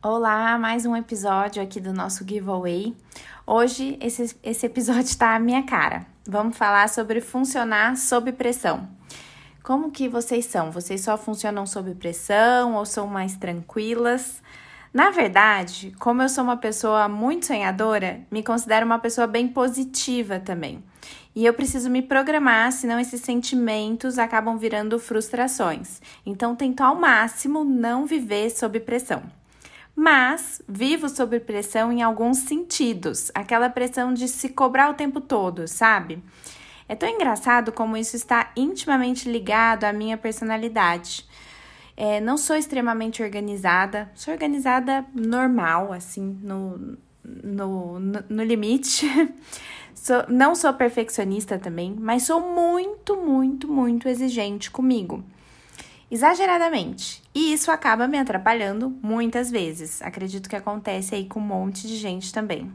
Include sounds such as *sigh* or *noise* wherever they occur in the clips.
Olá, mais um episódio aqui do nosso giveaway. Hoje esse, esse episódio está à minha cara. Vamos falar sobre funcionar sob pressão. Como que vocês são? Vocês só funcionam sob pressão ou são mais tranquilas? Na verdade, como eu sou uma pessoa muito sonhadora, me considero uma pessoa bem positiva também. E eu preciso me programar, senão esses sentimentos acabam virando frustrações. Então, tento ao máximo não viver sob pressão mas vivo sob pressão em alguns sentidos, aquela pressão de se cobrar o tempo todo, sabe? É tão engraçado como isso está intimamente ligado à minha personalidade. É, não sou extremamente organizada, sou organizada normal, assim, no, no, no, no limite. *laughs* sou, não sou perfeccionista também, mas sou muito, muito, muito exigente comigo exageradamente. E isso acaba me atrapalhando muitas vezes. Acredito que acontece aí com um monte de gente também.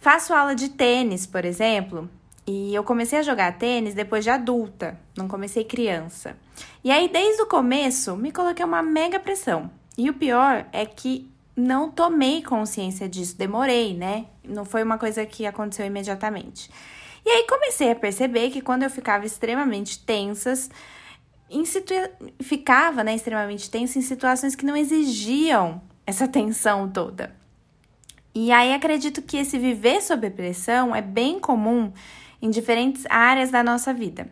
Faço aula de tênis, por exemplo, e eu comecei a jogar tênis depois de adulta, não comecei criança. E aí, desde o começo, me coloquei uma mega pressão. E o pior é que não tomei consciência disso, demorei, né? Não foi uma coisa que aconteceu imediatamente. E aí comecei a perceber que quando eu ficava extremamente tensas, em situ... ficava né, extremamente tenso em situações que não exigiam essa tensão toda. E aí acredito que esse viver sob pressão é bem comum em diferentes áreas da nossa vida.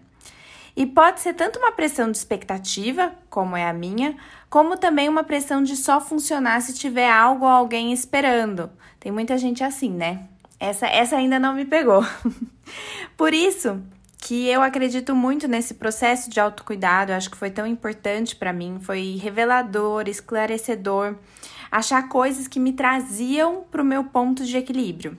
E pode ser tanto uma pressão de expectativa, como é a minha, como também uma pressão de só funcionar se tiver algo ou alguém esperando. Tem muita gente assim, né? Essa, essa ainda não me pegou. *laughs* Por isso, que eu acredito muito nesse processo de autocuidado, eu acho que foi tão importante para mim, foi revelador, esclarecedor, achar coisas que me traziam para o meu ponto de equilíbrio.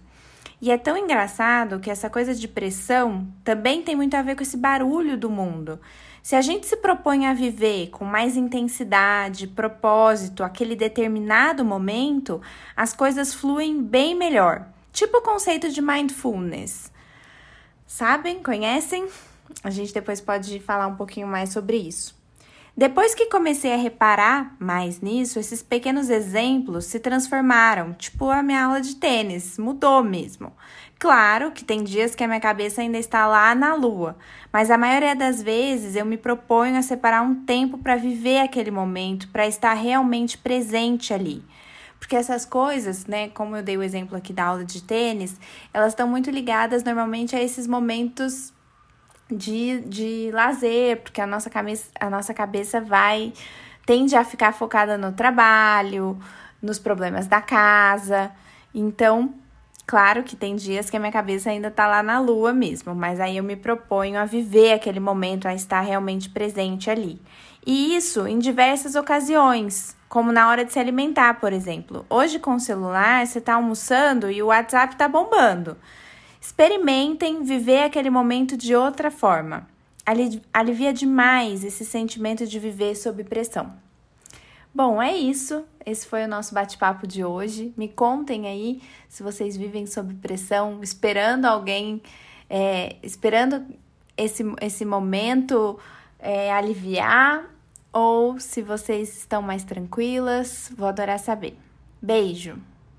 E é tão engraçado que essa coisa de pressão também tem muito a ver com esse barulho do mundo. Se a gente se propõe a viver com mais intensidade, propósito, aquele determinado momento, as coisas fluem bem melhor. Tipo o conceito de mindfulness. Sabem? Conhecem? A gente depois pode falar um pouquinho mais sobre isso. Depois que comecei a reparar mais nisso, esses pequenos exemplos se transformaram, tipo a minha aula de tênis, mudou mesmo. Claro que tem dias que a minha cabeça ainda está lá na lua, mas a maioria das vezes eu me proponho a separar um tempo para viver aquele momento, para estar realmente presente ali. Porque essas coisas, né, como eu dei o exemplo aqui da aula de tênis, elas estão muito ligadas normalmente a esses momentos de, de lazer, porque a nossa, cabeça, a nossa cabeça vai, tende a ficar focada no trabalho, nos problemas da casa. Então, claro que tem dias que a minha cabeça ainda tá lá na lua mesmo, mas aí eu me proponho a viver aquele momento, a estar realmente presente ali. E isso em diversas ocasiões, como na hora de se alimentar, por exemplo. Hoje com o celular, você está almoçando e o WhatsApp está bombando. Experimentem viver aquele momento de outra forma. Alivia demais esse sentimento de viver sob pressão. Bom, é isso. Esse foi o nosso bate-papo de hoje. Me contem aí se vocês vivem sob pressão, esperando alguém, é, esperando esse, esse momento é, aliviar ou se vocês estão mais tranquilas. Vou adorar saber. Beijo!